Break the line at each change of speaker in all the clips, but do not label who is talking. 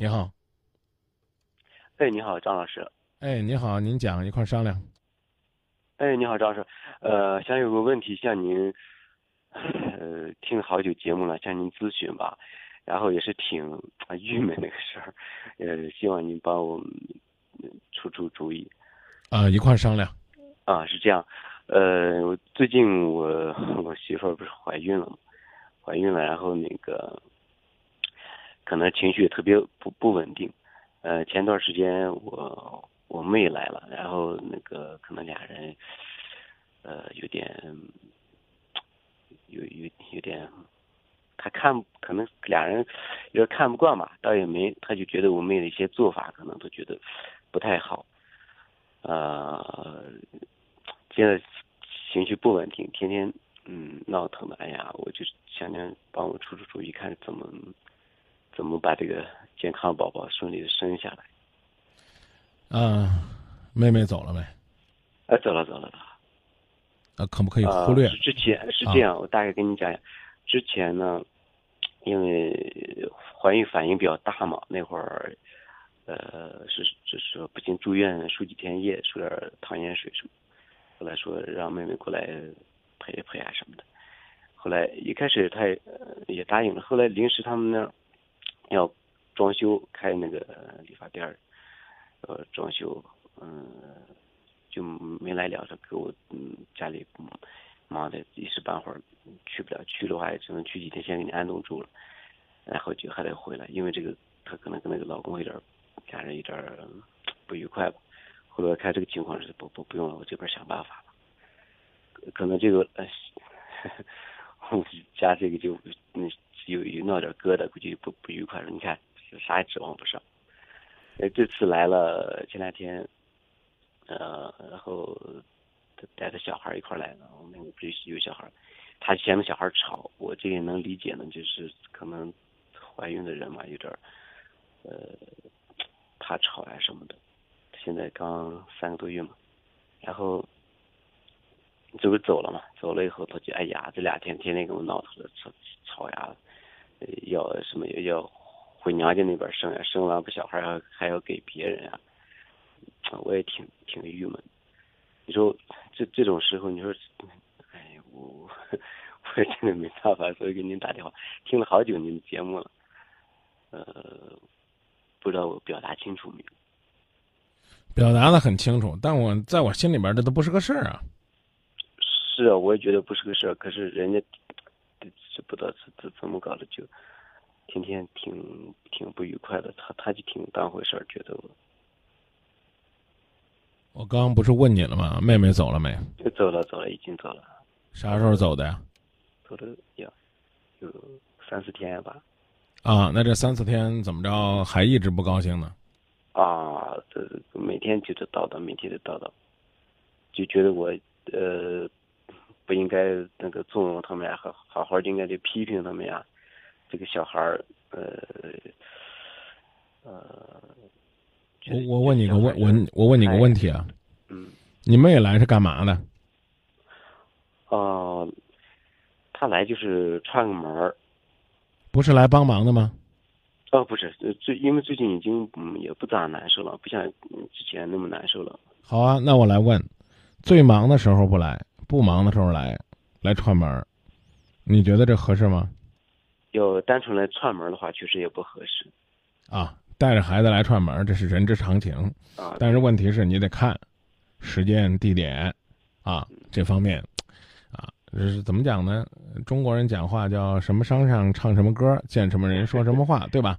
你好，
哎，你好，张老师。
哎，你好，您讲一块儿商量。
哎，你好，张老师。呃，想有个问题向您，呃，听了好久节目了，向您咨询吧。然后也是挺啊郁闷那个事儿，呃，希望您帮我出出主意。
啊，一块儿商量。
啊，是这样。呃，我最近我我媳妇儿不是怀孕了吗？怀孕了，然后那个可能情绪特别不不稳定。呃，前段时间我我妹来了，然后那个可能俩人呃有点有有有点，他看可能俩人有点看不惯吧，倒也没，他就觉得我妹的一些做法可能都觉得不太好。呃，现在情绪不稳定，天天嗯闹腾的，哎呀，我就想想帮我出出主意，看怎么怎么把这个健康宝宝顺利的生下来。
嗯，妹妹走了没？
啊，走了走了走了。
啊，可不可以忽略？
之前是这样，我大概跟你讲讲，之前呢，因为怀孕反应比较大嘛，那会儿。呃，是就是说不行，住院输几天液，输点糖盐水什么。后来说让妹妹过来陪陪啊什么的。后来一开始她也也答应了，后来临时他们那要装修开那个理发店儿，呃，装修，嗯，就没来了。他给我嗯家里忙的一时半会儿去不了，去的话也只能去几天，先给你安顿住了，然后就还得回来，因为这个他可能跟那个老公有点。俩人有点不愉快吧，后来看这个情况是不不不用了，我这边想办法吧。可能这个呃，加这个就嗯有有闹点疙瘩，估计不不愉快了。你看啥也指望不上。呃，这次来了前两天，呃，然后带着小孩一块来了，我们不是有小孩，他嫌那小孩吵，我这也能理解呢，就是可能怀孕的人嘛，有点呃。怕吵呀什么的，现在刚三个多月嘛，然后这不走了嘛？走了以后，他就哎呀，这两天天天跟我闹腾着吵吵呀，要什么要回娘家那边生呀，生完不小孩还还要给别人呀，我也挺挺郁闷。你说这这种时候，你说，哎，我我也真的没办法，所以给您打电话，听了好久您的节目了，呃。不知道我表达清楚没有？
表达的很清楚，但我在我心里边这都不是个事儿啊。
是啊，我也觉得不是个事儿。可是人家这不知道怎怎怎么搞的，就天天挺挺不愉快的。他他就挺当回事儿，觉得我。
我刚刚不是问你了吗？妹妹走了没？
走了，走了，已经走了。
啥时候走的呀？
走了有有三四天吧。
啊，那这三四天怎么着还一直不高兴呢？
啊，这每天就得叨叨，每天得叨叨，就觉得我呃不应该那个纵容他们呀，好好好应该得批评他们呀。这个小孩儿呃呃，
我我问你个问问我问你个问题啊，
嗯，
你妹来是干嘛的？
哦，他来就是串个门儿。
不是来帮忙的吗？
哦，不是，最因为最近已经嗯也不咋难受了，不像之前那么难受了。
好啊，那我来问，最忙的时候不来，不忙的时候来，来串门你觉得这合适吗？
要单纯来串门的话，确实也不合适。
啊，带着孩子来串门，这是人之常情。
啊，
但是问题是你得看时间、地点，啊，这方面啊。这是怎么讲呢？中国人讲话叫什么商上唱什么歌，见什么人说什么话，对吧？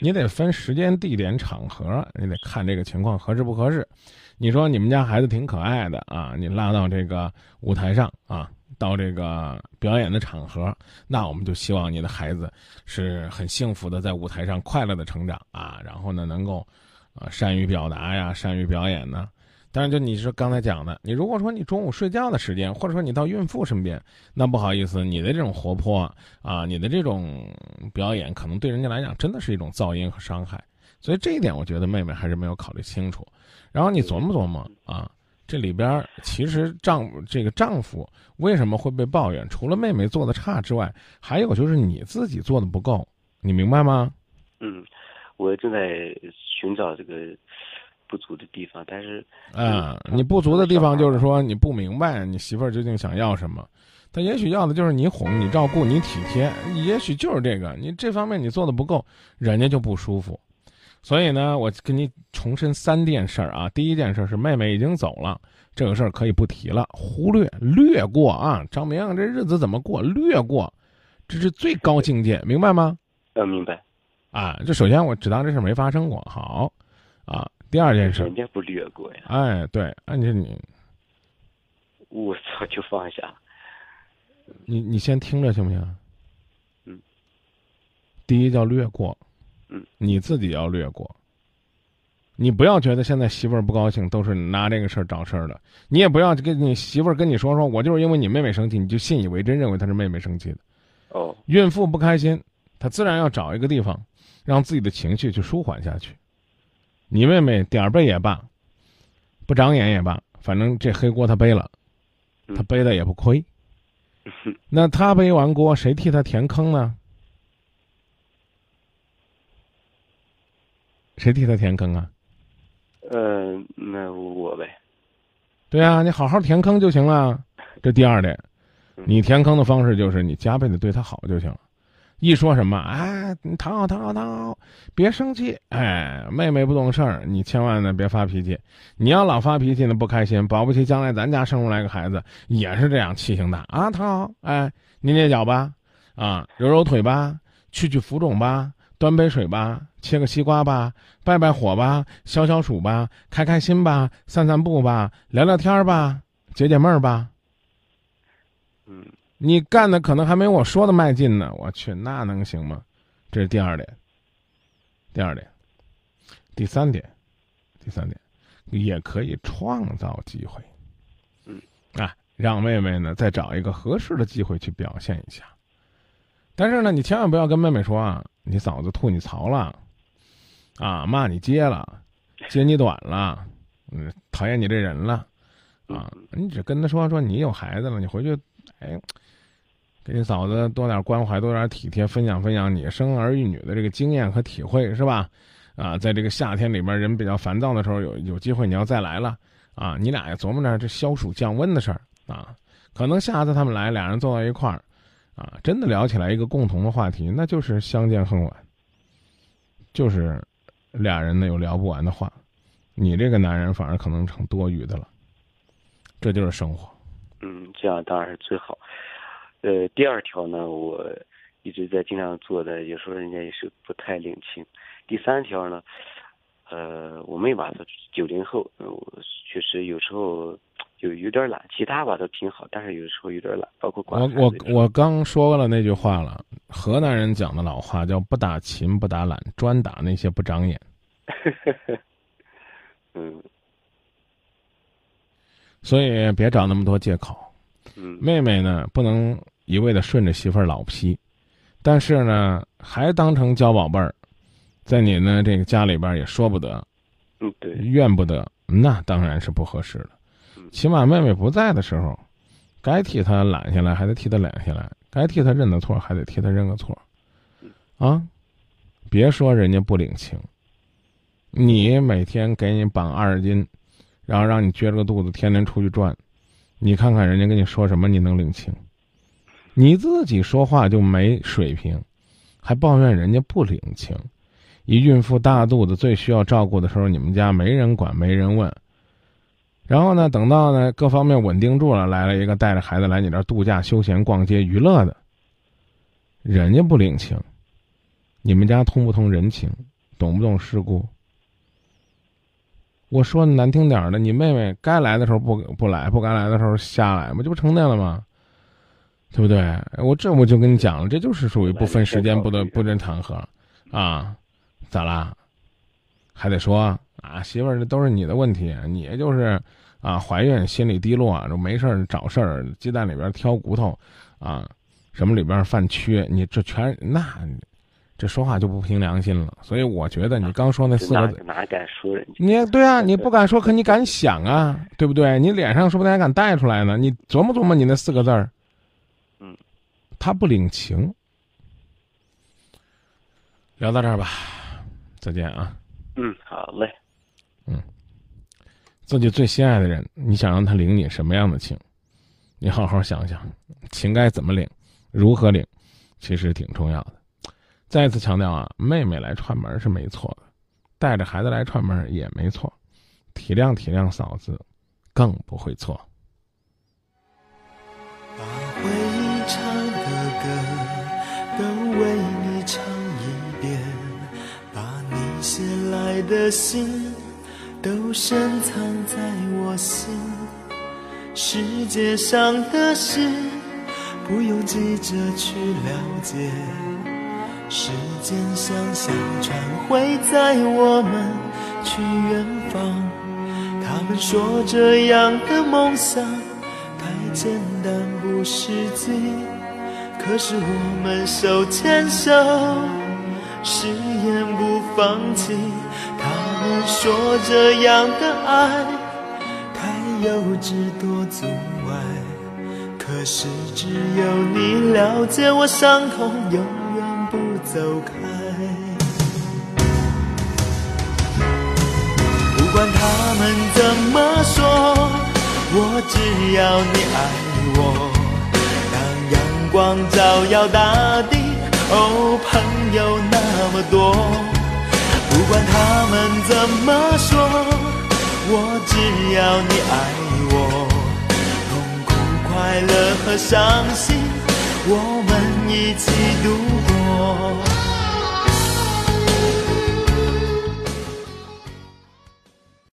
你得分时间、地点、场合，你得看这个情况合适不合适。你说你们家孩子挺可爱的啊，你拉到这个舞台上啊，到这个表演的场合，那我们就希望你的孩子是很幸福的，在舞台上快乐的成长啊，然后呢，能够啊善于表达呀，善于表演呢。当然，就你是刚才讲的，你如果说你中午睡觉的时间，或者说你到孕妇身边，那不好意思，你的这种活泼啊，你的这种表演，可能对人家来讲真的是一种噪音和伤害。所以这一点，我觉得妹妹还是没有考虑清楚。然后你琢磨琢磨啊，这里边其实丈这个丈夫为什么会被抱怨？除了妹妹做的差之外，还有就是你自己做的不够，你明白吗？
嗯，我正在寻找这个不足的地方，但是
啊，你不足的地方就是说你不明白你媳妇儿究竟想要什么，她也许要的就是你哄、你照顾、你体贴，也许就是这个，你这方面你做的不够，人家就不舒服。所以呢，我跟你重申三件事儿啊。第一件事是妹妹已经走了，这个事儿可以不提了，忽略、略过啊。张明，这日子怎么过？略过，这是最高境界，明白吗？
嗯，明白。
啊，这首先我只当这事没发生过，好。啊，第二件事，
人家不略过呀。
哎，对，按照你，
我操就放下。
你你先听着行不行？
嗯。
第一叫略过。
嗯，
你自己要略过。你不要觉得现在媳妇儿不高兴都是拿这个事儿找事儿的，你也不要跟你媳妇儿跟你说说，我就是因为你妹妹生气，你就信以为真，认为她是妹妹生气的。
哦，
孕妇不开心，她自然要找一个地方，让自己的情绪去舒缓下去。你妹妹点儿背也罢，不长眼也罢，反正这黑锅她背了，她背的也不亏。那她背完锅，谁替她填坑呢？谁替他填坑啊？
呃，那我呗。
对啊，你好好填坑就行了。这第二点，你填坑的方式就是你加倍的对他好就行了。一说什么，哎，你躺好，躺好，躺好，别生气。哎，妹妹不懂事儿，你千万呢别发脾气。你要老发脾气呢，不开心，保不齐将来咱家生出来个孩子也是这样，气性大啊。躺好，哎，捏捏脚吧，啊，揉揉腿吧，去去浮肿吧。端杯水吧，切个西瓜吧，拜拜火吧，消消暑吧，开开心吧，散散步吧，聊聊天吧，解解闷儿吧。
嗯，
你干的可能还没我说的迈进呢。我去，那能行吗？这是第二点。第二点，第三点，第三点，也可以创造机会。
嗯，
啊，让妹妹呢再找一个合适的机会去表现一下。但是呢，你千万不要跟妹妹说啊。你嫂子吐你槽了，啊，骂你接了，接你短了，嗯，讨厌你这人了，啊，你只跟她说说你有孩子了，你回去，哎，给你嫂子多点关怀，多点体贴，分享分享你生儿育女的这个经验和体会，是吧？啊，在这个夏天里边人比较烦躁的时候，有有机会你要再来了，啊，你俩也琢磨着这消暑降温的事儿啊，可能下次他们来，俩人坐到一块儿。啊，真的聊起来一个共同的话题，那就是相见恨晚，就是俩人呢有聊不完的话，你这个男人反而可能成多余的了，这就是生活。
嗯，这样当然是最好。呃，第二条呢，我一直在尽量做的，有时候人家也是不太领情。第三条呢，呃，我妹吧，她九零后，确实有时候。有有点懒，其他吧都挺好，但是有时候有点懒，包括管。
我我我刚说了那句话了，河南人讲的老话叫“不打勤不打懒，专打那些不长眼 ”。
嗯。
所以别找那么多借口。
嗯。
妹妹呢，不能一味的顺着媳妇儿老批，但是呢，还当成娇宝贝儿，在你呢这个家里边也说不得。
嗯，对。
怨不得，那当然是不合适的。起码妹妹不在的时候，该替她揽下来还得替她揽下来，该替她认的错还得替她认个错，啊，别说人家不领情。你每天给你绑二十斤，然后让你撅着个肚子天天出去转，你看看人家跟你说什么你能领情？你自己说话就没水平，还抱怨人家不领情。一孕妇大肚子最需要照顾的时候，你们家没人管没人问。然后呢，等到呢各方面稳定住了，来了一个带着孩子来你这儿度假、休闲、逛街、娱乐的，人家不领情，你们家通不通人情，懂不懂世故？我说难听点的，你妹妹该来的时候不不来，不该来的时候瞎来，不就不成那了吗？对不对？我这我就跟你讲了，这就是属于不分时间、不得不认场合，啊，咋啦？还得说。啊，媳妇儿，这都是你的问题，你就是啊，怀孕心里低落，就没事儿找事儿，鸡蛋里边挑骨头，啊，什么里边犯缺，你这全那，这说话就不凭良心了。所以我觉得你刚说那四个字，
哪敢说人家？
你对啊，你不敢说，可你敢想啊，对不对？你脸上说不定还敢带出来呢。你琢磨琢磨你那四个字儿，
嗯，
他不领情。聊到这儿吧。再见啊。
嗯，好嘞。
嗯，自己最心爱的人，你想让他领你什么样的情？你好好想想，情该怎么领，如何领，其实挺重要的。再次强调啊，妹妹来串门是没错的，带着孩子来串门也没错，体谅体谅嫂子，更不会错。
把回忆唱的歌都为你唱一遍，把你写来的信都深藏在我心。世界上的事不用急着去了解。时间像小船，会载我们去远方。他们说这样的梦想太简单不实际，可是我们手牵手，誓言不放弃。说这样的爱太幼稚多阻碍，可是只有你了解我伤痛。永远。不走开，不管他们怎么说，我只要你爱我。当阳光照耀大地，哦，朋友那么多。管他们怎么说，我只要你爱我。痛苦、快乐和伤心。我们一起度过。